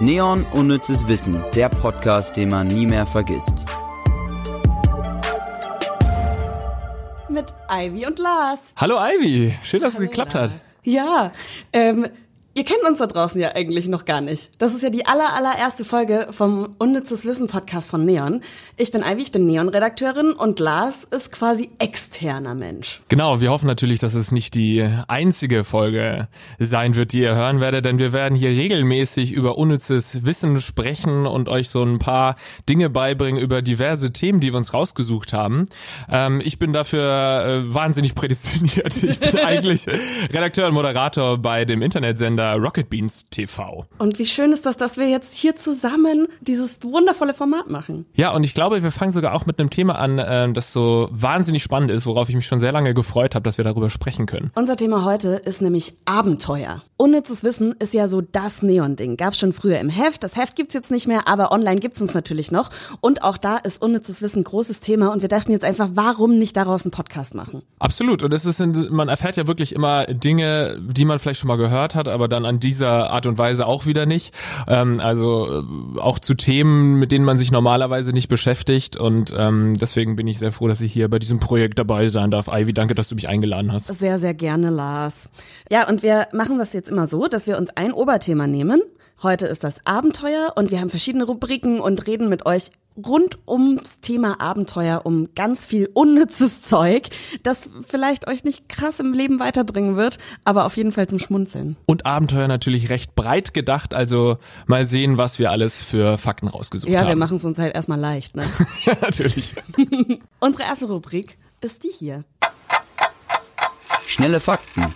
Neon Unnützes Wissen, der Podcast, den man nie mehr vergisst. Mit Ivy und Lars. Hallo Ivy, schön, dass Hallo, es geklappt Lars. hat. Ja, ähm, Ihr kennt uns da draußen ja eigentlich noch gar nicht. Das ist ja die aller, allererste Folge vom Unnützes Wissen Podcast von Neon. Ich bin Ivy, ich bin Neon-Redakteurin und Lars ist quasi externer Mensch. Genau, wir hoffen natürlich, dass es nicht die einzige Folge sein wird, die ihr hören werdet, denn wir werden hier regelmäßig über unnützes Wissen sprechen und euch so ein paar Dinge beibringen über diverse Themen, die wir uns rausgesucht haben. Ähm, ich bin dafür äh, wahnsinnig prädestiniert. Ich bin eigentlich Redakteur und Moderator bei dem Internetsender Rocket Beans TV. Und wie schön ist das, dass wir jetzt hier zusammen dieses wundervolle Format machen. Ja, und ich glaube, wir fangen sogar auch mit einem Thema an, äh, das so wahnsinnig spannend ist, worauf ich mich schon sehr lange gefreut habe, dass wir darüber sprechen können. Unser Thema heute ist nämlich Abenteuer. Unnützes Wissen ist ja so das Neon-Ding. Gab's schon früher im Heft. Das Heft gibt's jetzt nicht mehr, aber online gibt's uns natürlich noch. Und auch da ist unnützes Wissen ein großes Thema. Und wir dachten jetzt einfach, warum nicht daraus einen Podcast machen? Absolut. Und es ist, man erfährt ja wirklich immer Dinge, die man vielleicht schon mal gehört hat, aber dann an dieser Art und Weise auch wieder nicht. Ähm, also äh, auch zu Themen, mit denen man sich normalerweise nicht beschäftigt. Und ähm, deswegen bin ich sehr froh, dass ich hier bei diesem Projekt dabei sein darf. Ivy, danke, dass du mich eingeladen hast. Sehr, sehr gerne, Lars. Ja, und wir machen das jetzt immer so, dass wir uns ein Oberthema nehmen. Heute ist das Abenteuer und wir haben verschiedene Rubriken und reden mit euch rund ums Thema Abenteuer um ganz viel unnützes Zeug, das vielleicht euch nicht krass im Leben weiterbringen wird, aber auf jeden Fall zum Schmunzeln. Und Abenteuer natürlich recht breit gedacht, also mal sehen, was wir alles für Fakten rausgesucht Ja, haben. wir machen es uns halt erstmal leicht, ne? ja, natürlich. Unsere erste Rubrik ist die hier. Schnelle Fakten.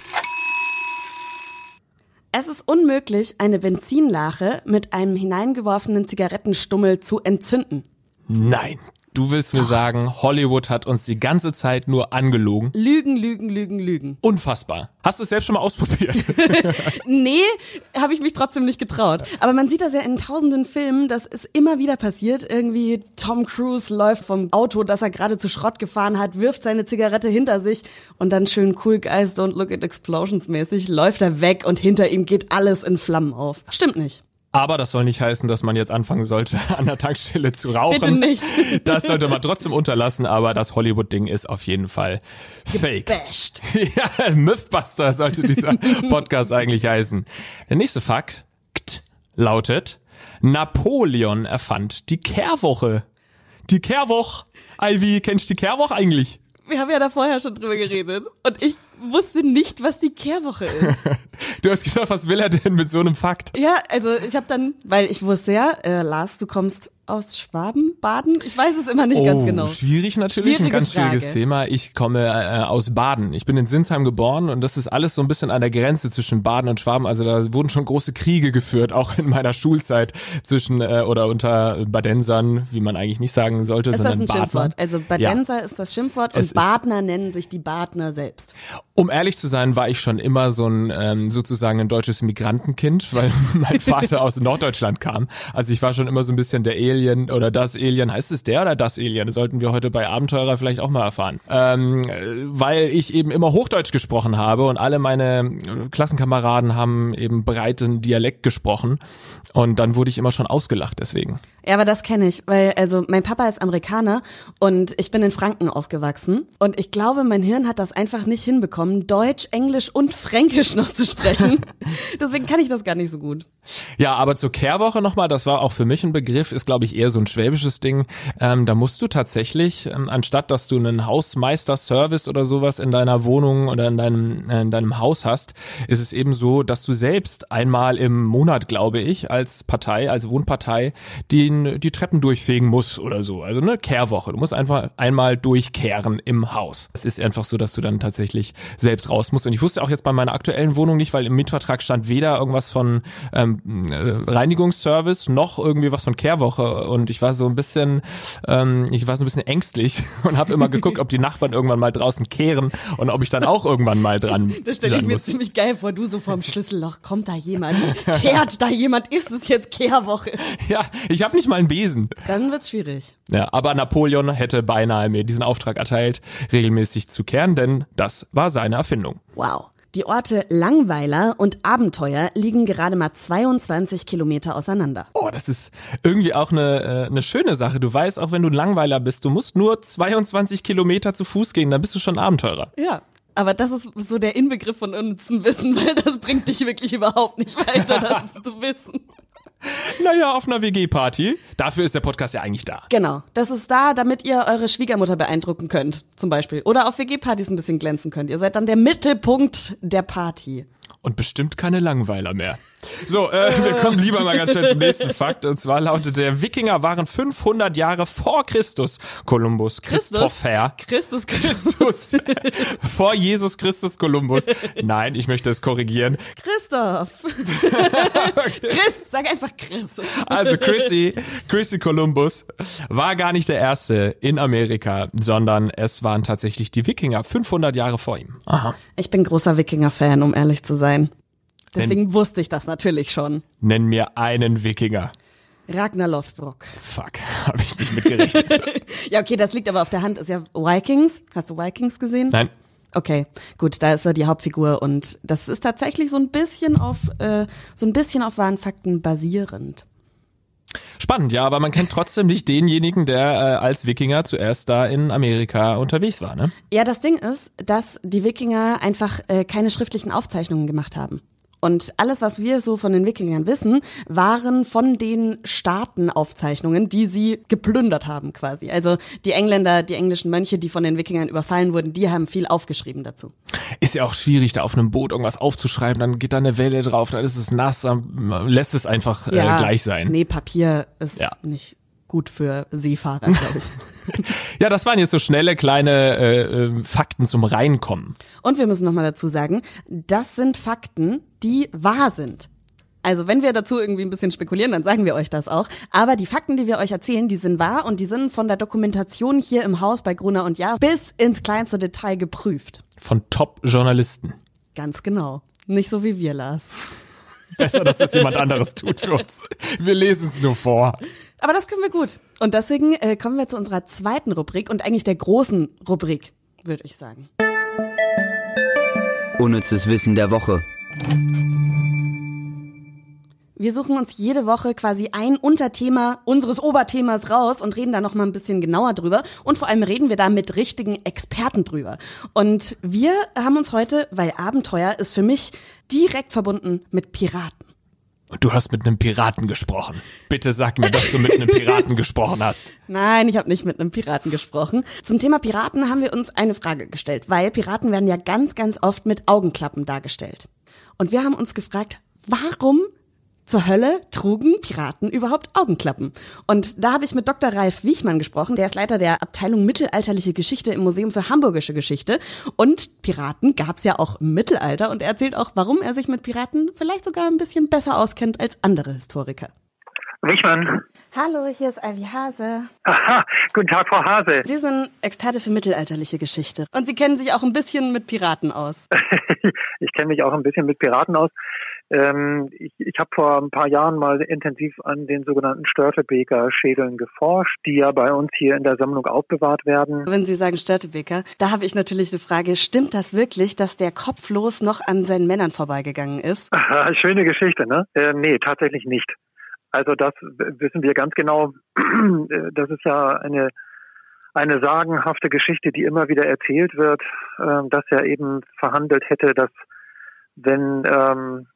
Es ist unmöglich, eine Benzinlache mit einem hineingeworfenen Zigarettenstummel zu entzünden. Nein. Du willst mir sagen, Hollywood hat uns die ganze Zeit nur angelogen? Lügen, lügen, lügen, lügen. Unfassbar. Hast du es selbst schon mal ausprobiert? Nee, habe ich mich trotzdem nicht getraut. Aber man sieht das ja in tausenden Filmen, dass es immer wieder passiert. Irgendwie Tom Cruise läuft vom Auto, das er gerade zu Schrott gefahren hat, wirft seine Zigarette hinter sich und dann schön cool guys don't look at explosions mäßig läuft er weg und hinter ihm geht alles in Flammen auf. Stimmt nicht. Aber das soll nicht heißen, dass man jetzt anfangen sollte, an der Tankstelle zu rauchen. Bitte nicht. Das sollte man trotzdem unterlassen, aber das Hollywood-Ding ist auf jeden Fall fake. Bashed. Ja, Mythbuster sollte dieser Podcast eigentlich heißen. Der nächste Fakt lautet, Napoleon erfand die Kehrwoche. Die Kehrwoche. Ivy, kennst du die Kehrwoche eigentlich? Wir haben ja da vorher schon drüber geredet und ich wusste nicht, was die Kehrwoche ist. Du hast gedacht, was will er denn mit so einem Fakt? ja, also ich habe dann, weil ich wusste ja, äh, Lars, du kommst aus Schwaben, Baden? Ich weiß es immer nicht ganz genau. Oh, Schwierig natürlich, Schwierige ein ganz schwieriges Frage. Thema. Ich komme äh, aus Baden. Ich bin in Sinsheim geboren und das ist alles so ein bisschen an der Grenze zwischen Baden und Schwaben. Also da wurden schon große Kriege geführt, auch in meiner Schulzeit zwischen äh, oder unter Badensern, wie man eigentlich nicht sagen sollte, Ist das sondern ein Badnern. Schimpfwort? Also Badenser ist das Schimpfwort Es und ist- Badner nennen sich die Badner selbst. Um ehrlich zu sein, war ich schon immer so ein ähm, sozusagen ein deutsches Migrantenkind, weil mein Vater aus Norddeutschland kam. Also ich war schon immer so ein bisschen der Alien oder das Alien. Heißt es der oder das Alien? Das sollten wir heute bei Abenteurer vielleicht auch mal erfahren. Ähm, äh, weil ich eben immer Hochdeutsch gesprochen habe und alle meine äh, Klassenkameraden haben eben breiten Dialekt gesprochen. Und dann wurde ich immer schon ausgelacht deswegen. Ja, aber das kenne ich, weil also mein Papa ist Amerikaner und ich bin in Franken aufgewachsen und ich glaube, mein Hirn hat das einfach nicht hinbekommen, Deutsch, Englisch und Fränkisch noch zu sprechen. Deswegen kann ich das gar nicht so gut. Ja, aber zur Kehrwoche nochmal, das war auch für mich ein Begriff, ist glaube ich eher so ein schwäbisches Ding. Ähm, da musst du tatsächlich, ähm, anstatt dass du einen Hausmeister-Service oder sowas in deiner Wohnung oder in deinem, äh, in deinem Haus hast, ist es eben so, dass du selbst einmal im Monat, glaube ich, als Partei, als Wohnpartei, die, die Treppen durchfegen musst oder so. Also eine Kehrwoche. Du musst einfach einmal durchkehren im Haus. Es ist einfach so, dass du dann tatsächlich selbst raus musst. Und ich wusste auch jetzt bei meiner aktuellen Wohnung nicht, weil im Mietvertrag stand weder irgendwas von ähm, äh, Reinigungsservice noch irgendwie was von Kehrwoche. Und ich war so ein bisschen, ähm, ich war so ein bisschen ängstlich und habe immer geguckt, ob die Nachbarn irgendwann mal draußen kehren und ob ich dann auch irgendwann mal dran Das stelle ich mir muss. ziemlich geil vor, du so vorm Schlüsselloch, kommt da jemand, kehrt da jemand, ist es jetzt Kehrwoche? Ja, ich habe nicht mal einen Besen. Dann wird's schwierig. Ja, aber Napoleon hätte beinahe mir diesen Auftrag erteilt, regelmäßig zu kehren, denn das war seine Erfindung. Wow. Die Orte Langweiler und Abenteuer liegen gerade mal 22 Kilometer auseinander. Oh, das ist irgendwie auch eine, äh, eine schöne Sache. Du weißt, auch wenn du ein Langweiler bist, du musst nur 22 Kilometer zu Fuß gehen, dann bist du schon Abenteurer. Ja. Aber das ist so der Inbegriff von unnützem Wissen, weil das bringt dich wirklich überhaupt nicht weiter, das zu wissen. Naja, auf einer WG-Party. Dafür ist der Podcast ja eigentlich da. Genau. Das ist da, damit ihr eure Schwiegermutter beeindrucken könnt, zum Beispiel. Oder auf WG-Partys ein bisschen glänzen könnt. Ihr seid dann der Mittelpunkt der Party. Und bestimmt keine Langweiler mehr. So, äh, wir kommen lieber mal ganz schnell zum nächsten Fakt. Und zwar lautet der Wikinger waren 500 Jahre vor Christus Kolumbus. Christopher. Christus, Christus. vor Jesus Christus Kolumbus. Nein, ich möchte es korrigieren. Christoph. Chris, sag einfach Chris. Also Chrissy, Chrissy Columbus war gar nicht der Erste in Amerika, sondern es waren tatsächlich die Wikinger 500 Jahre vor ihm. Aha. Ich bin großer Wikinger-Fan, um ehrlich zu sein. Deswegen Nenn, wusste ich das natürlich schon. Nenn mir einen Wikinger. Ragnar Lothbrok. Fuck, habe ich nicht mitgerechnet. ja, okay, das liegt aber auf der Hand. Ist ja Vikings. Hast du Vikings gesehen? Nein. Okay, gut, da ist er die Hauptfigur und das ist tatsächlich so ein bisschen auf äh, so ein bisschen auf wahren Fakten basierend. Spannend, ja, aber man kennt trotzdem nicht denjenigen, der äh, als Wikinger zuerst da in Amerika unterwegs war, ne? Ja, das Ding ist, dass die Wikinger einfach äh, keine schriftlichen Aufzeichnungen gemacht haben. Und alles, was wir so von den Wikingern wissen, waren von den Staatenaufzeichnungen, die sie geplündert haben quasi. Also die Engländer, die englischen Mönche, die von den Wikingern überfallen wurden, die haben viel aufgeschrieben dazu. Ist ja auch schwierig, da auf einem Boot irgendwas aufzuschreiben, dann geht da eine Welle drauf, dann ist es nass, dann lässt es einfach äh, ja, gleich sein. Nee, Papier ist ja. nicht gut für Seefahrer, glaube ich. ja, das waren jetzt so schnelle kleine äh, äh, Fakten zum Reinkommen. Und wir müssen nochmal dazu sagen, das sind Fakten, die wahr sind. Also wenn wir dazu irgendwie ein bisschen spekulieren, dann sagen wir euch das auch. Aber die Fakten, die wir euch erzählen, die sind wahr und die sind von der Dokumentation hier im Haus bei Gruner und Jahr bis ins kleinste Detail geprüft. Von Top-Journalisten. Ganz genau. Nicht so wie wir, Lars. Besser, dass das jemand anderes tut für uns. Wir lesen es nur vor. Aber das können wir gut. Und deswegen äh, kommen wir zu unserer zweiten Rubrik und eigentlich der großen Rubrik, würde ich sagen. Unnützes Wissen der Woche. Wir suchen uns jede Woche quasi ein Unterthema unseres Oberthemas raus und reden da noch mal ein bisschen genauer drüber. Und vor allem reden wir da mit richtigen Experten drüber. Und wir haben uns heute, weil Abenteuer ist für mich direkt verbunden mit Piraten. Und du hast mit einem Piraten gesprochen. Bitte sag mir, dass du mit einem Piraten gesprochen hast. Nein, ich habe nicht mit einem Piraten gesprochen. Zum Thema Piraten haben wir uns eine Frage gestellt, weil Piraten werden ja ganz, ganz oft mit Augenklappen dargestellt. Und wir haben uns gefragt, warum zur Hölle trugen Piraten überhaupt Augenklappen? Und da habe ich mit Dr. Ralf Wiechmann gesprochen, der ist Leiter der Abteilung Mittelalterliche Geschichte im Museum für Hamburgische Geschichte. Und Piraten gab es ja auch im Mittelalter und er erzählt auch, warum er sich mit Piraten vielleicht sogar ein bisschen besser auskennt als andere Historiker. Wichmann. Hallo, hier ist Ivy Hase. Aha, guten Tag, Frau Hase. Sie sind Experte für mittelalterliche Geschichte. Und Sie kennen sich auch ein bisschen mit Piraten aus. ich kenne mich auch ein bisschen mit Piraten aus. Ähm, ich ich habe vor ein paar Jahren mal intensiv an den sogenannten Störtebeker Schädeln geforscht, die ja bei uns hier in der Sammlung aufbewahrt werden. Wenn Sie sagen Störtebeker, da habe ich natürlich eine Frage. Stimmt das wirklich, dass der kopflos noch an seinen Männern vorbeigegangen ist? Schöne Geschichte, ne? Äh, nee, tatsächlich nicht. Also das wissen wir ganz genau. Das ist ja eine eine sagenhafte Geschichte, die immer wieder erzählt wird, äh, dass er eben verhandelt hätte, dass wenn ähm,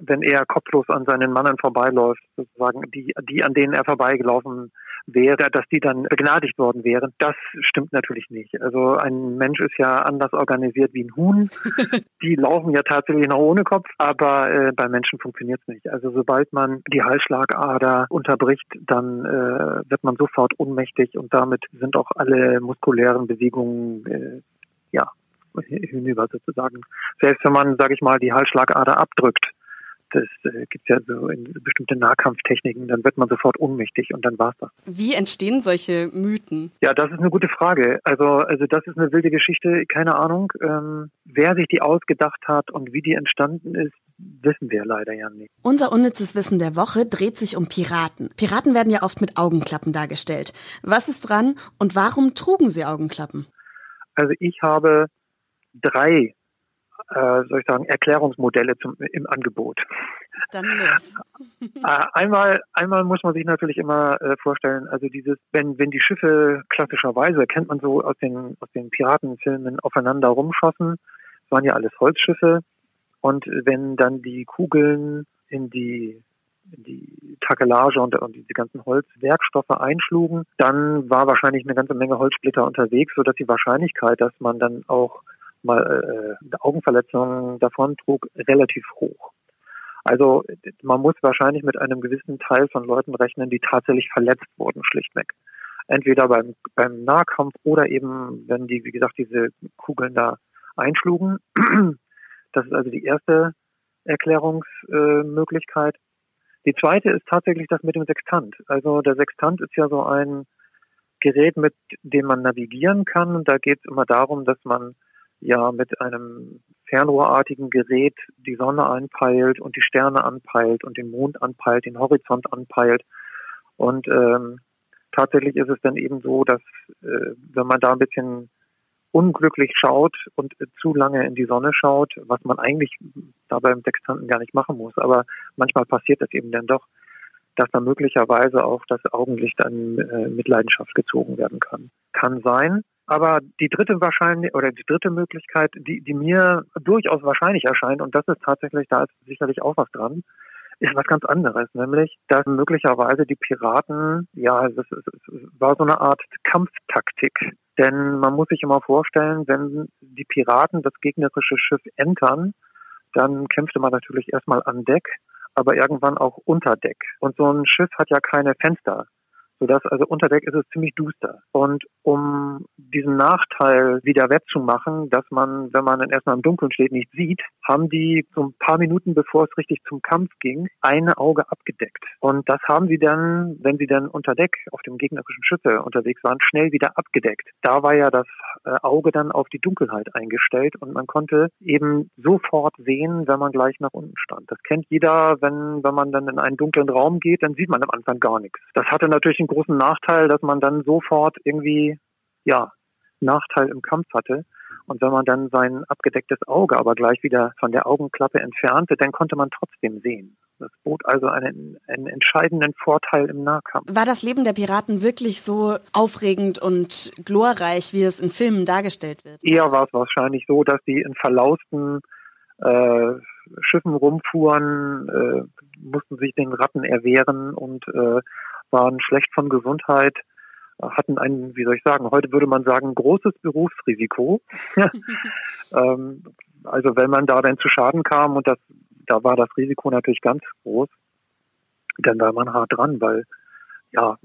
wenn er kopflos an seinen Mannen vorbeiläuft, sozusagen die, die an denen er vorbeigelaufen wäre, dass die dann begnadigt worden wären. Das stimmt natürlich nicht. Also ein Mensch ist ja anders organisiert wie ein Huhn. die laufen ja tatsächlich noch ohne Kopf, aber äh, bei Menschen funktioniert es nicht. Also sobald man die Halsschlagader unterbricht, dann äh, wird man sofort ohnmächtig und damit sind auch alle muskulären Bewegungen äh, ja hinüber sozusagen. Selbst wenn man, sage ich mal, die Halsschlagader abdrückt, das äh, gibt ja so in bestimmte Nahkampftechniken, dann wird man sofort ohnmächtig und dann war's das. Wie entstehen solche Mythen? Ja, das ist eine gute Frage. Also, also das ist eine wilde Geschichte, keine Ahnung. Ähm, wer sich die ausgedacht hat und wie die entstanden ist, wissen wir leider ja nicht. Unser unnützes Wissen der Woche dreht sich um Piraten. Piraten werden ja oft mit Augenklappen dargestellt. Was ist dran und warum trugen sie Augenklappen? Also ich habe drei äh, soll ich sagen, Erklärungsmodelle zum, im Angebot. Dann los. äh, einmal, einmal muss man sich natürlich immer äh, vorstellen, also dieses, wenn, wenn die Schiffe klassischerweise, kennt man so aus den, aus den Piratenfilmen, aufeinander rumschossen, das waren ja alles Holzschiffe, und wenn dann die Kugeln in die die Takelage und, und diese ganzen Holzwerkstoffe einschlugen, dann war wahrscheinlich eine ganze Menge Holzsplitter unterwegs, sodass die Wahrscheinlichkeit, dass man dann auch mal äh, Augenverletzungen davon trug, relativ hoch. Also man muss wahrscheinlich mit einem gewissen Teil von Leuten rechnen, die tatsächlich verletzt wurden, schlichtweg. Entweder beim, beim Nahkampf oder eben, wenn die, wie gesagt, diese Kugeln da einschlugen. Das ist also die erste Erklärungsmöglichkeit. Die zweite ist tatsächlich das mit dem Sextant. Also der Sextant ist ja so ein Gerät, mit dem man navigieren kann. Und da geht es immer darum, dass man ja mit einem fernrohrartigen Gerät die Sonne anpeilt und die Sterne anpeilt und den Mond anpeilt, den Horizont anpeilt. Und ähm, tatsächlich ist es dann eben so, dass äh, wenn man da ein bisschen unglücklich schaut und zu lange in die Sonne schaut, was man eigentlich da beim Sextanten gar nicht machen muss. Aber manchmal passiert das eben dann doch, dass da möglicherweise auch das Augenlicht an äh, Mitleidenschaft gezogen werden kann. Kann sein. Aber die dritte wahrscheinlich oder die dritte Möglichkeit, die, die mir durchaus wahrscheinlich erscheint, und das ist tatsächlich, da ist sicherlich auch was dran, ist was ganz anderes, nämlich, dass möglicherweise die Piraten, ja, es, war so eine Art Kampftaktik. Denn man muss sich immer vorstellen, wenn die Piraten das gegnerische Schiff entern, dann kämpfte man natürlich erstmal an Deck, aber irgendwann auch unter Deck. Und so ein Schiff hat ja keine Fenster sodass also unter Deck ist es ziemlich duster. Und um diesen Nachteil wieder wettzumachen, dass man, wenn man dann erstmal im Dunkeln steht, nicht sieht, haben die so ein paar Minuten bevor es richtig zum Kampf ging, ein Auge abgedeckt. Und das haben sie dann, wenn sie dann unter Deck auf dem gegnerischen Schiffe unterwegs waren, schnell wieder abgedeckt. Da war ja das äh, Auge dann auf die Dunkelheit eingestellt und man konnte eben sofort sehen, wenn man gleich nach unten stand. Das kennt jeder, wenn, wenn man dann in einen dunklen Raum geht, dann sieht man am Anfang gar nichts. Das hatte natürlich einen großen Nachteil, dass man dann sofort irgendwie, ja, Nachteil im Kampf hatte. Und wenn man dann sein abgedecktes Auge aber gleich wieder von der Augenklappe entfernte, dann konnte man trotzdem sehen. Das bot also einen, einen entscheidenden Vorteil im Nahkampf. War das Leben der Piraten wirklich so aufregend und glorreich, wie es in Filmen dargestellt wird? Eher war es wahrscheinlich so, dass sie in verlausten äh, Schiffen rumfuhren, äh, mussten sich den Ratten erwehren und äh, waren schlecht von Gesundheit, hatten ein, wie soll ich sagen, heute würde man sagen, großes Berufsrisiko. ähm, also wenn man da dann zu Schaden kam und das, da war das Risiko natürlich ganz groß, dann war man hart dran, weil ja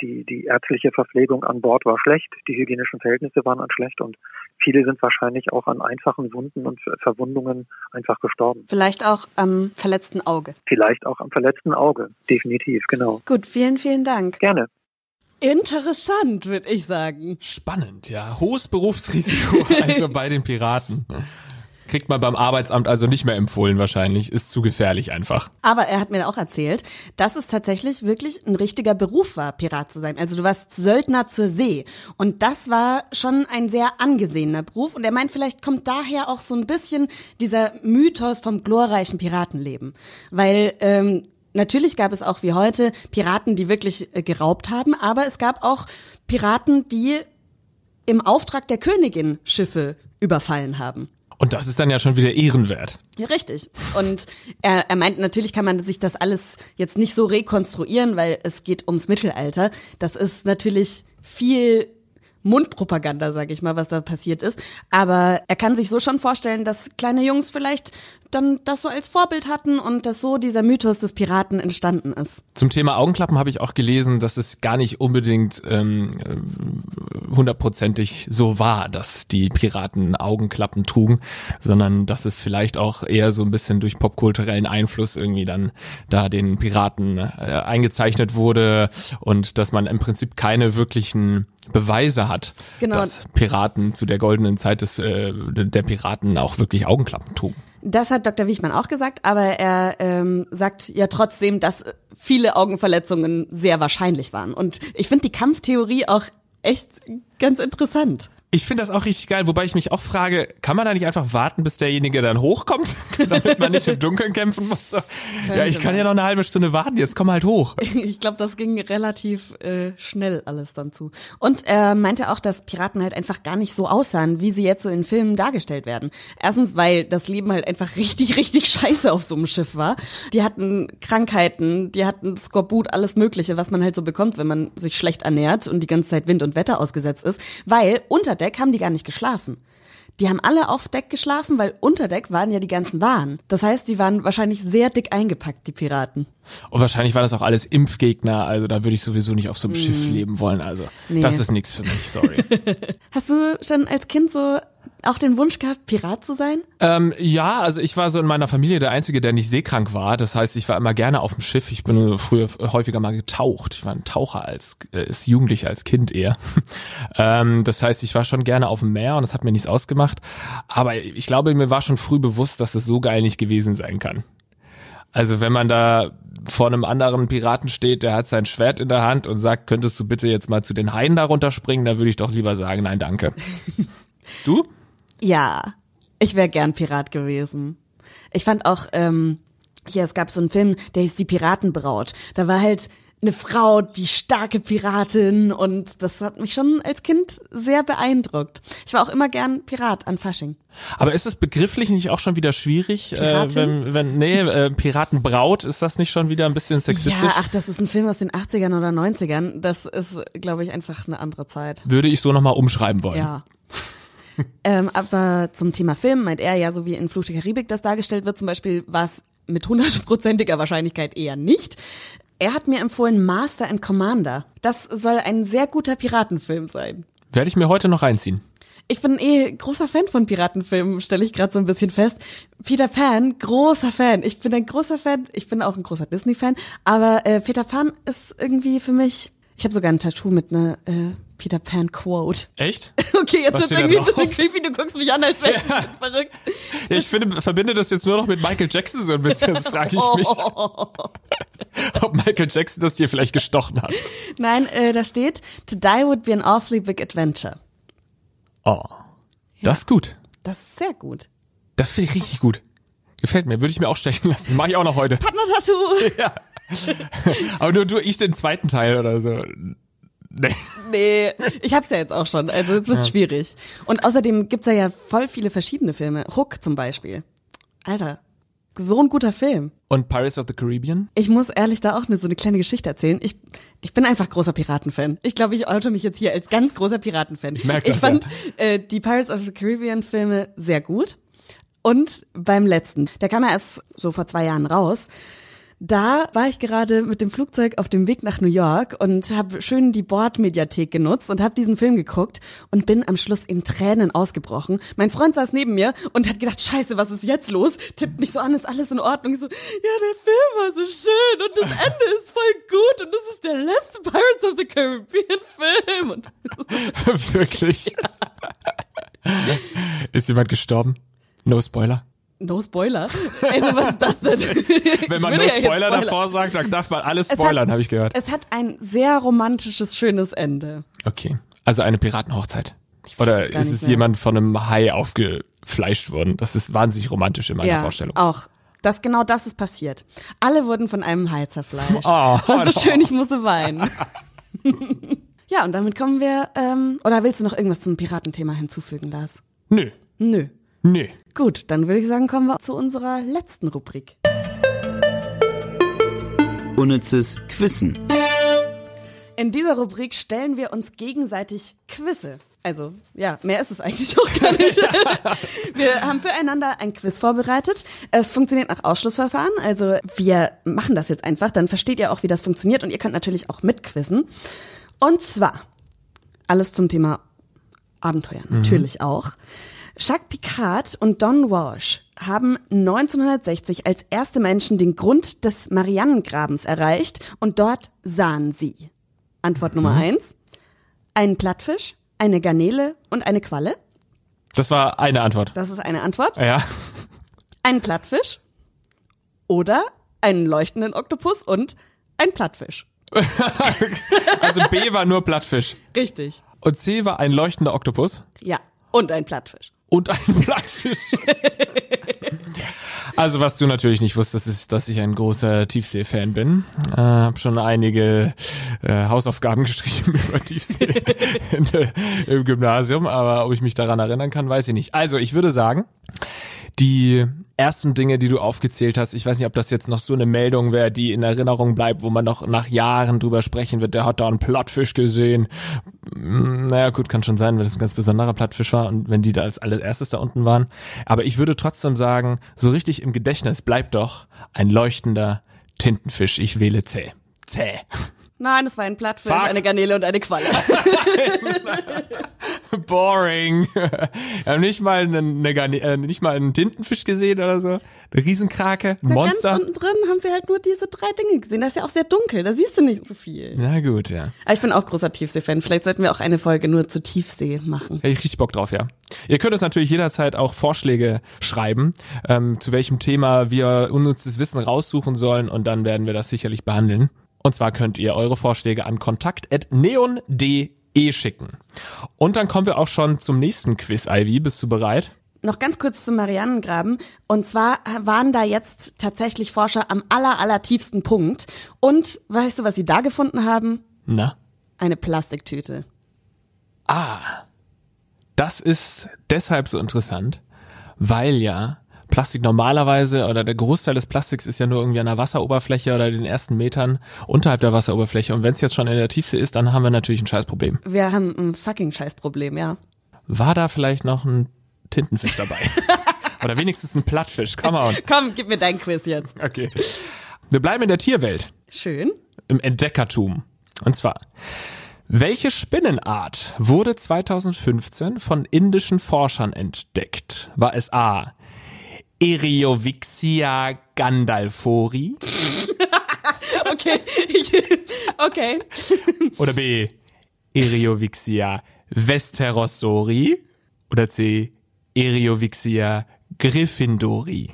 die, die ärztliche Verpflegung an Bord war schlecht, die hygienischen Verhältnisse waren schlecht und viele sind wahrscheinlich auch an einfachen Wunden und Verwundungen einfach gestorben. Vielleicht auch am verletzten Auge. Vielleicht auch am verletzten Auge, definitiv, genau. Gut, vielen, vielen Dank. Gerne. Interessant, würde ich sagen. Spannend, ja. Hohes Berufsrisiko, also bei den Piraten. Kriegt man beim Arbeitsamt also nicht mehr empfohlen wahrscheinlich. Ist zu gefährlich einfach. Aber er hat mir auch erzählt, dass es tatsächlich wirklich ein richtiger Beruf war, Pirat zu sein. Also du warst Söldner zur See. Und das war schon ein sehr angesehener Beruf. Und er meint, vielleicht kommt daher auch so ein bisschen dieser Mythos vom glorreichen Piratenleben. Weil ähm, Natürlich gab es auch wie heute Piraten, die wirklich äh, geraubt haben, aber es gab auch Piraten, die im Auftrag der Königin Schiffe überfallen haben. Und das ist dann ja schon wieder ehrenwert. Ja, richtig. Und er, er meint, natürlich kann man sich das alles jetzt nicht so rekonstruieren, weil es geht ums Mittelalter. Das ist natürlich viel Mundpropaganda, sage ich mal, was da passiert ist. Aber er kann sich so schon vorstellen, dass kleine Jungs vielleicht dann das so als Vorbild hatten und dass so dieser Mythos des Piraten entstanden ist. Zum Thema Augenklappen habe ich auch gelesen, dass es gar nicht unbedingt ähm, hundertprozentig so war, dass die Piraten Augenklappen trugen, sondern dass es vielleicht auch eher so ein bisschen durch popkulturellen Einfluss irgendwie dann da den Piraten äh, eingezeichnet wurde und dass man im Prinzip keine wirklichen Beweise hat, genau. dass Piraten zu der goldenen Zeit des, äh, der Piraten auch wirklich Augenklappen trugen. Das hat Dr. Wichmann auch gesagt, aber er ähm, sagt ja trotzdem, dass viele Augenverletzungen sehr wahrscheinlich waren. Und ich finde die Kampftheorie auch echt ganz interessant. Ich finde das auch richtig geil, wobei ich mich auch frage, kann man da nicht einfach warten, bis derjenige dann hochkommt, damit man nicht im Dunkeln kämpfen muss? Ja, ich kann ja noch eine halbe Stunde warten, jetzt komm halt hoch. Ich glaube, das ging relativ äh, schnell alles dann zu. Und er meinte auch, dass Piraten halt einfach gar nicht so aussahen, wie sie jetzt so in Filmen dargestellt werden. Erstens, weil das Leben halt einfach richtig, richtig scheiße auf so einem Schiff war. Die hatten Krankheiten, die hatten Skorbut, alles Mögliche, was man halt so bekommt, wenn man sich schlecht ernährt und die ganze Zeit Wind und Wetter ausgesetzt ist. Weil unter Deck haben die gar nicht geschlafen. Die haben alle auf Deck geschlafen, weil unter Deck waren ja die ganzen Waren. Das heißt, die waren wahrscheinlich sehr dick eingepackt, die Piraten. Und wahrscheinlich waren das auch alles Impfgegner, also da würde ich sowieso nicht auf so einem Schiff leben wollen. Also Nee. das ist nichts für mich, sorry. Hast du schon als Kind so auch den Wunsch gehabt, Pirat zu sein? ähm, ja, also ich war so in meiner Familie der Einzige, der nicht seekrank war. Das heißt, ich war immer gerne auf dem Schiff. Ich bin früher häufiger mal getaucht. Ich war ein Taucher als, äh, als Jugendlicher, als Kind eher. ähm, das heißt, ich war schon gerne auf dem Meer und es hat mir nichts ausgemacht. Aber ich glaube, mir war schon früh bewusst, dass es so geil nicht gewesen sein kann. Also wenn man da vor einem anderen Piraten steht, der hat sein Schwert in der Hand und sagt, könntest du bitte jetzt mal zu den Haien da runterspringen, dann würde ich doch lieber sagen, nein, danke. Du? Ja, ich wäre gern Pirat gewesen. Ich fand auch, ähm, hier, es gab so einen Film, der hieß Die Piratenbraut. Da war halt eine Frau, die starke Piratin und das hat mich schon als Kind sehr beeindruckt. Ich war auch immer gern Pirat an Fasching. Aber ist es begrifflich nicht auch schon wieder schwierig, äh, wenn, wenn, nee, äh, Piratenbraut, ist das nicht schon wieder ein bisschen sexistisch? Ja, ach, das ist ein Film aus den 80ern oder 90ern. Das ist, glaube ich, einfach eine andere Zeit. Würde ich so nochmal umschreiben wollen. Ja. Ähm, aber zum Thema Film meint er ja, so wie in Fluch der Karibik das dargestellt wird, zum Beispiel war es mit hundertprozentiger Wahrscheinlichkeit eher nicht. Er hat mir empfohlen Master and Commander. Das soll ein sehr guter Piratenfilm sein. Werde ich mir heute noch reinziehen. Ich bin eh großer Fan von Piratenfilmen, stelle ich gerade so ein bisschen fest. Peter Pan, großer Fan. Ich bin ein großer Fan. Ich bin auch ein großer Disney-Fan. Aber äh, Peter Pan ist irgendwie für mich. Ich habe sogar ein Tattoo mit einer äh, Peter Pan Quote. Echt? Okay, jetzt da irgendwie ein bisschen creepy. Du guckst mich an, als wäre ich bisschen verrückt. Ja, ich finde, verbinde das jetzt nur noch mit Michael Jackson so ein bisschen. Jetzt frage ich mich, ob Michael Jackson das dir vielleicht gestochen hat. Nein, äh, da steht, to die would be an awfully big adventure. Oh. Das ist gut. Das ist sehr gut. Das finde ich richtig gut. Gefällt mir. Würde ich mir auch stechen lassen. Mache ich auch noch heute. Partner-Tattoo. Aber nur du, ich den zweiten Teil oder so. Nee. Nee, ich hab's ja jetzt auch schon, also jetzt wird's schwierig. Und außerdem gibt's ja, ja voll viele verschiedene Filme. Hook zum Beispiel. Alter, so ein guter Film. Und Pirates of the Caribbean? Ich muss ehrlich da auch ne, so eine kleine Geschichte erzählen. Ich, ich bin einfach großer Piratenfan. Ich glaube, ich oute mich jetzt hier als ganz großer Piratenfan. Ich merk das, Ich fand äh, die Pirates of the Caribbean Filme sehr gut. Und beim letzten, der kam ja erst so vor zwei Jahren raus. Da war ich gerade mit dem Flugzeug auf dem Weg nach New York und habe schön die Bordmediathek genutzt und habe diesen Film geguckt und bin am Schluss in Tränen ausgebrochen. Mein Freund saß neben mir und hat gedacht, scheiße, was ist jetzt los? Tippt mich so an, ist alles in Ordnung? Ich so, ja, der Film war so schön und das Ende ist voll gut und das ist der letzte Pirates of the Caribbean Film. Und Wirklich? ist jemand gestorben? No Spoiler. No Spoiler. Also was ist das denn? Wenn man no ja Spoiler davor sagt, dann darf man alles Es spoilern, habe ich gehört. Es hat ein sehr romantisches, schönes Ende. Okay. Also eine Piratenhochzeit. Oder ist es mehr. jemand von einem Hai aufgefleischt worden? Das ist wahnsinnig romantisch in meiner ja, Vorstellung. auch. Das, genau das ist passiert. Alle wurden von einem Hai zerfleischt. Oh, das war so oh. schön, ich musste weinen. ja, und damit kommen wir, ähm, oder willst du noch irgendwas zum Piratenthema hinzufügen, Lars? Nö. Nö. Nö. Gut, dann würde ich sagen, kommen wir zu unserer letzten Rubrik. Unnützes Quissen. In dieser Rubrik stellen wir uns gegenseitig Quizze. Also, ja, mehr ist es eigentlich auch gar nicht. wir haben füreinander ein Quiz vorbereitet. Es funktioniert nach Ausschlussverfahren. Also, wir machen das jetzt einfach. Dann versteht ihr auch, wie das funktioniert. Und ihr könnt natürlich auch mitquizzen. Und zwar, alles zum Thema Abenteuer natürlich auch. Jacques Picard und Don Walsh haben 1960 als erste Menschen den Grund des Marianengrabens erreicht und dort sahen sie. Antwort Nummer eins. Einen Plattfisch, eine Garnele und eine Qualle. Das war eine Antwort. Das ist eine Antwort. Ja. Einen Plattfisch oder einen leuchtenden Oktopus und ein Plattfisch. Also B war nur Plattfisch. Richtig. Und C war ein leuchtender Oktopus. Ja. Und ein Plattfisch. Und ein Plattfisch. also was du natürlich nicht wusstest, ist, dass ich ein großer Tiefsee-Fan bin. Äh, hab schon einige äh, Hausaufgaben geschrieben über Tiefsee in, im Gymnasium, aber ob ich mich daran erinnern kann, weiß ich nicht. Also ich würde sagen, die ersten Dinge, die du aufgezählt hast, ich weiß nicht, ob das jetzt noch so eine Meldung wäre, die in Erinnerung bleibt, wo man noch nach Jahren drüber sprechen wird, der hat da einen Plattfisch gesehen. Hm, Naja, gut, kann schon sein, wenn das ein ganz besonderer Plattfisch war und wenn die da als allererstes da unten waren. Aber ich würde trotzdem sagen, so richtig im Gedächtnis bleibt doch ein leuchtender Tintenfisch. Ich wähle zäh. Zäh. Nein, es war ein Plattfisch, Fuck. eine Garnele und eine Qualle. Boring. Wir haben nicht mal einen, eine, äh, nicht mal einen Tintenfisch gesehen oder so. Eine Riesenkrake, ein Na, Monster. Ganz unten drin haben sie halt nur diese drei Dinge gesehen. Das ist ja auch sehr dunkel, da siehst du nicht so viel. Na gut, ja. Aber ich bin auch großer Tiefsee-Fan. Vielleicht sollten wir auch eine Folge nur zu Tiefsee machen. Hätte ich richtig Bock drauf, ja. Ihr könnt uns natürlich jederzeit auch Vorschläge schreiben, ähm, zu welchem Thema wir unnützes Wissen raussuchen sollen und dann werden wir das sicherlich behandeln. Und zwar könnt ihr eure Vorschläge an kontakt.neon.de schicken. Und dann kommen wir auch schon zum nächsten Quiz, Ivy. Bist du bereit? Noch ganz kurz zum Marianengraben. Und zwar waren da jetzt tatsächlich Forscher am aller, aller tiefsten Punkt. Und weißt du, was sie da gefunden haben? Na? Eine Plastiktüte. Das ist deshalb so interessant, weil ja Plastik normalerweise oder der Großteil des Plastiks ist ja nur irgendwie an der Wasseroberfläche oder den ersten Metern unterhalb der Wasseroberfläche. Und wenn es jetzt schon in der Tiefsee ist, dann haben wir natürlich ein Scheißproblem. Wir haben ein fucking Scheißproblem, ja. War da vielleicht noch ein Tintenfisch dabei? oder wenigstens ein Plattfisch? Come on. Komm, gib mir dein Quiz jetzt. Okay. Wir bleiben in der Tierwelt, Schön. im Entdeckertum. Und zwar, welche Spinnenart wurde 2015 von indischen Forschern entdeckt? War es A. Eriovixia gandalfori Okay. Okay. oder B. Eriovixia vesterosori oder C. Eriovixia gryffindori?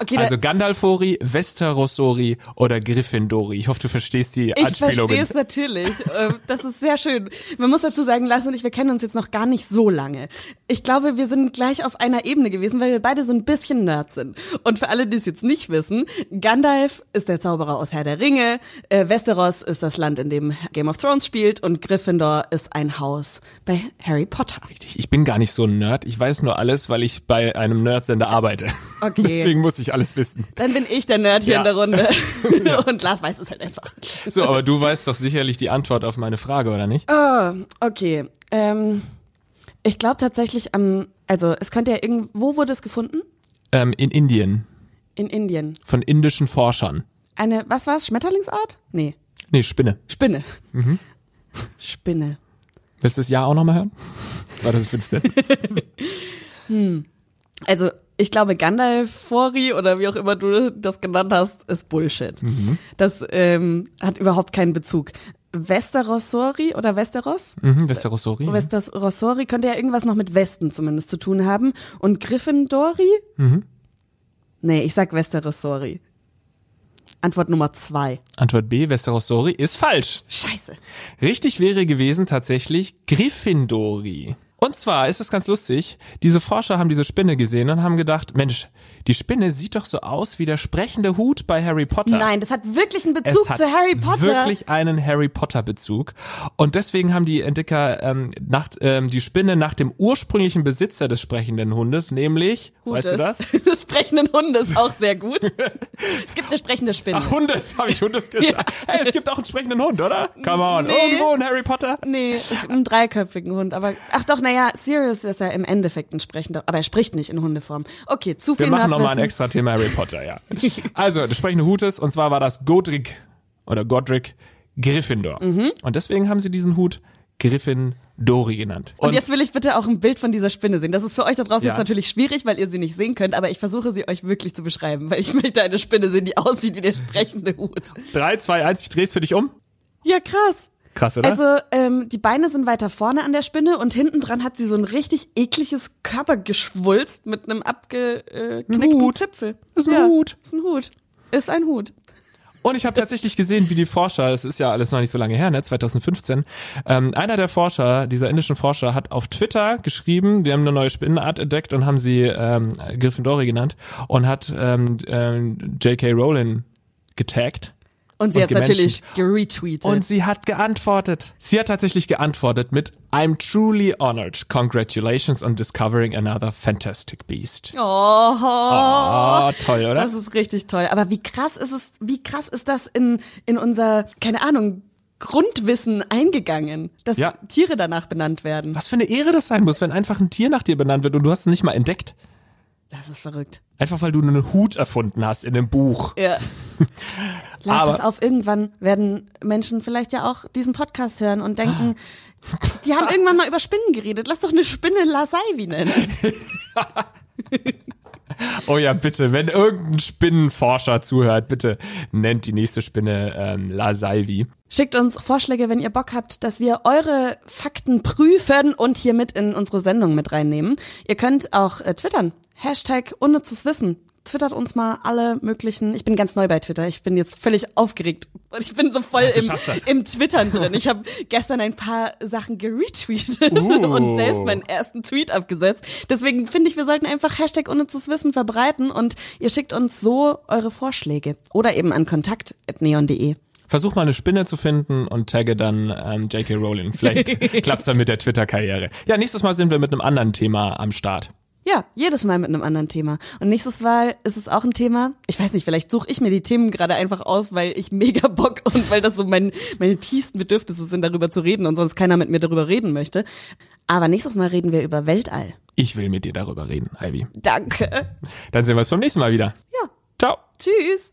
Okay, Also da, Gandalfori, Vesterosori oder Gryffindori. Ich hoffe, du verstehst die ich Anspielungen. verstehe es natürlich. Ähm, Das ist sehr schön. Man muss dazu sagen, Lasse und ich, wir kennen uns jetzt noch gar nicht so lange. Ich glaube, wir sind gleich auf einer Ebene gewesen, weil wir beide so ein bisschen Nerds sind. Und für alle, die es jetzt nicht wissen, Gandalf ist der Zauberer aus Herr der Ringe, äh, Westeros ist das Land, in dem Game of Thrones spielt und Gryffindor ist ein Haus bei Harry Potter. Ich, ich bin gar nicht so ein Nerd. Ich weiß nur alles, weil ich bei einem Nerdsender arbeite. Okay. Deswegen muss ich alles wissen. Dann bin ich der Nerd hier Ja. in der Runde. Und Lars weiß es halt einfach. So, aber du weißt doch sicherlich die Antwort auf meine Frage, oder nicht? Ah, okay. Ähm, ich glaube tatsächlich am, also es könnte ja irgendwo wurde es gefunden? Ähm, in Indien. In Indien. Von indischen Forschern. Eine, was war's? Schmetterlingsart? Nee. Nee, Spinne. Spinne. Spinne. Willst du das Jahr auch nochmal hören? 2015. Also ich glaube, Gandalfori oder wie auch immer du das genannt hast, ist Bullshit. Das ähm, hat überhaupt keinen Bezug. Westerosori oder Westeros? mhm, Vesterosori. Westerosori könnte ja irgendwas noch mit Westen zumindest zu tun haben. Und Gryffindori? Nee, ich sag Westerosori. Antwort Nummer zwei. Antwort B, Vesterosori, ist falsch. Scheiße. Richtig wäre gewesen tatsächlich Gryffindori. Und zwar ist es ganz lustig, diese Forscher haben diese Spinne gesehen und haben gedacht, Mensch, die Spinne sieht doch so aus wie der sprechende Hut bei Harry Potter. Nein, das hat wirklich einen Bezug zu Harry Potter. wirklich einen Harry Potter Bezug und deswegen haben die Entdecker ähm, nach, ähm, die Spinne nach dem ursprünglichen Besitzer des sprechenden Hundes, nämlich, weißt du das? Des sprechenden Hundes, auch sehr gut. es gibt eine sprechende Spinne. Ach, Hundes, habe ich Hundes gesagt. Hey, es gibt auch einen sprechenden Hund, oder? Come on, Nee. irgendwo in Harry Potter. Nee, es gibt einen dreiköpfigen Hund, aber ach doch, naja, Sirius ist ja im Endeffekt ein sprechender, aber er spricht nicht in Hundeform. Okay, zu viel Wir machen nochmal ein extra Thema Harry Potter, ja. Also, der sprechende Hut ist, und zwar war das Godric oder Godric Gryffindor. Mhm. Und deswegen haben sie diesen Hut Gryffindori genannt. Und, jetzt will ich bitte auch ein Bild von dieser Spinne sehen. Das ist für euch da draußen Ja. jetzt natürlich schwierig, weil ihr sie nicht sehen könnt, aber ich versuche sie euch wirklich zu beschreiben, weil ich möchte eine Spinne sehen, die aussieht wie der sprechende Hut. 3, 2, 1, ich dreh's für dich um. Ja, krass. Krass, oder? Also ähm, die Beine sind weiter vorne an der Spinne und hinten dran hat sie so ein richtig ekliges Körpergeschwulst mit einem abgeknickten Hut. Zipfel. Ist ein ja, Hut. Ist ein Hut. Ist ein Hut. Und ich habe tatsächlich gesehen, wie die Forscher, es ist ja alles noch nicht so lange her, ne, 2015, ähm, einer der Forscher, dieser indischen Forscher, hat auf Twitter geschrieben, wir haben eine neue Spinnenart entdeckt und haben sie ähm, Gryffindori genannt und hat ähm, ähm, J.K. Rowling getaggt und sie hat natürlich geretweetet. Und sie hat geantwortet. Sie hat tatsächlich geantwortet mit I'm truly honored. Congratulations on discovering another fantastic beast. Oh, oh, toll, oder? Das ist richtig toll. Aber wie krass ist es, wie krass ist das in, in unser, keine Ahnung, Grundwissen eingegangen, dass ja. Tiere danach benannt werden. Was für eine Ehre das sein muss, wenn einfach ein Tier nach dir benannt wird und du hast es nicht mal entdeckt. Das ist verrückt. Einfach weil du einen Hut erfunden hast in einem Buch. Ja. Lass Aber, das auf. Irgendwann werden Menschen vielleicht ja auch diesen Podcast hören und denken, die haben irgendwann mal über Spinnen geredet. Lass doch eine Spinne Lasaivi nennen. oh ja, bitte, wenn irgendein Spinnenforscher zuhört, bitte nennt die nächste Spinne ähm, Lasaivi. Schickt uns Vorschläge, wenn ihr Bock habt, dass wir eure Fakten prüfen und hier mit in unsere Sendung mit reinnehmen. Ihr könnt auch äh, twittern. Hashtag unnützes Wissen twittert uns mal alle möglichen. Ich bin ganz neu bei Twitter. Ich bin jetzt völlig aufgeregt und ich bin so voll im, im Twittern drin. Ich habe gestern ein paar Sachen geretweetet uh. und selbst meinen ersten Tweet abgesetzt. Deswegen finde ich, wir sollten einfach Hashtag unnützes Wissen verbreiten und ihr schickt uns so eure Vorschläge oder eben an kontakt.neon.de. Versuch mal eine Spinne zu finden und tagge dann ähm, J.K. Rowling. Vielleicht klappt's dann mit der Twitter-Karriere. Ja, nächstes Mal sind wir mit einem anderen Thema am Start. Ja, jedes Mal mit einem anderen Thema. Und nächstes Mal ist es auch ein Thema. Ich weiß nicht, vielleicht suche ich mir die Themen gerade einfach aus, weil ich mega Bock und weil das so mein, meine tiefsten Bedürfnisse sind, darüber zu reden und sonst keiner mit mir darüber reden möchte. Aber nächstes Mal reden wir über Weltall. Ich will mit dir darüber reden, Ivy. Danke. Dann sehen wir uns beim nächsten Mal wieder. Ja. Ciao. Tschüss.